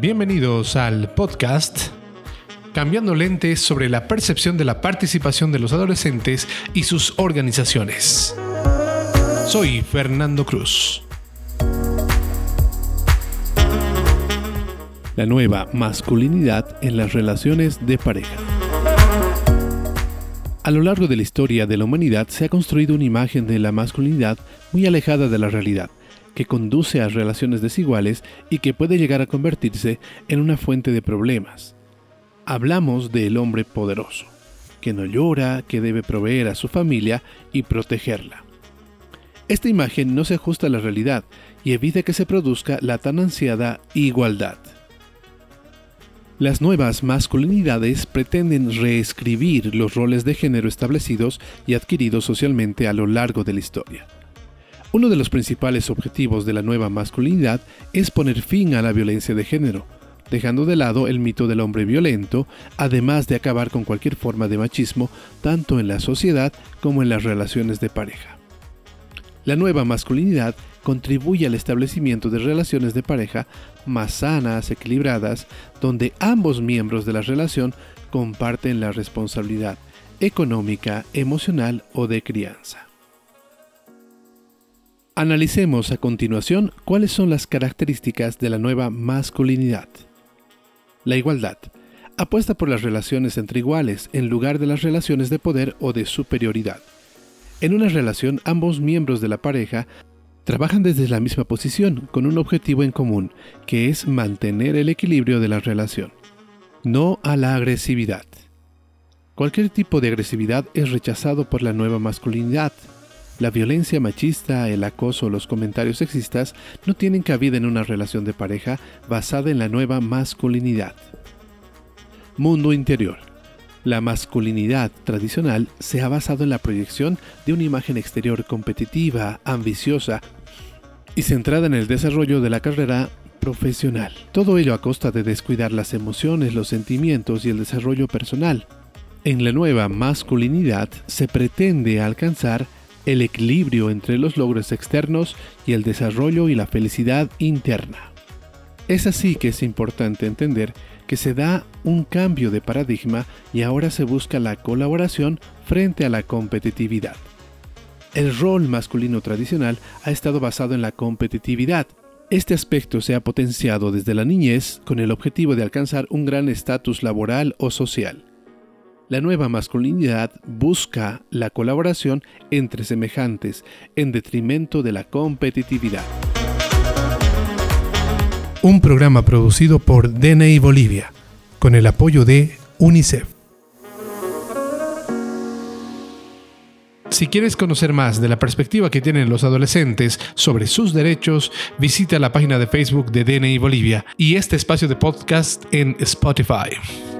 Bienvenidos al podcast Cambiando lentes sobre la percepción de la participación de los adolescentes y sus organizaciones. Soy Fernando Cruz. La nueva masculinidad en las relaciones de pareja. A lo largo de la historia de la humanidad se ha construido una imagen de la masculinidad muy alejada de la realidad que conduce a relaciones desiguales y que puede llegar a convertirse en una fuente de problemas. Hablamos del hombre poderoso, que no llora, que debe proveer a su familia y protegerla. Esta imagen no se ajusta a la realidad y evita que se produzca la tan ansiada igualdad. Las nuevas masculinidades pretenden reescribir los roles de género establecidos y adquiridos socialmente a lo largo de la historia. Uno de los principales objetivos de la nueva masculinidad es poner fin a la violencia de género, dejando de lado el mito del hombre violento, además de acabar con cualquier forma de machismo tanto en la sociedad como en las relaciones de pareja. La nueva masculinidad contribuye al establecimiento de relaciones de pareja más sanas, equilibradas, donde ambos miembros de la relación comparten la responsabilidad económica, emocional o de crianza. Analicemos a continuación cuáles son las características de la nueva masculinidad. La igualdad. Apuesta por las relaciones entre iguales en lugar de las relaciones de poder o de superioridad. En una relación, ambos miembros de la pareja trabajan desde la misma posición, con un objetivo en común, que es mantener el equilibrio de la relación. No a la agresividad. Cualquier tipo de agresividad es rechazado por la nueva masculinidad, la violencia machista, el acoso los comentarios sexistas no tienen cabida en una relación de pareja basada en la nueva masculinidad. Mundo interior. La masculinidad tradicional se ha basado en la proyección de una imagen exterior competitiva, ambiciosa y centrada en el desarrollo de la carrera profesional. Todo ello a costa de descuidar las emociones, los sentimientos y el desarrollo personal. En la nueva masculinidad se pretende alcanzar el equilibrio entre los logros externos y el desarrollo y la felicidad interna. Es así que es importante entender que se da un cambio de paradigma y ahora se busca la colaboración frente a la competitividad. El rol masculino tradicional ha estado basado en la competitividad. Este aspecto se ha potenciado desde la niñez con el objetivo de alcanzar un gran estatus laboral o social. La nueva masculinidad busca la colaboración entre semejantes en detrimento de la competitividad. Un programa producido por DNI Bolivia, con el apoyo de UNICEF. Si quieres conocer más de la perspectiva que tienen los adolescentes sobre sus derechos, visita la página de Facebook de DNI Bolivia y este espacio de podcast en Spotify.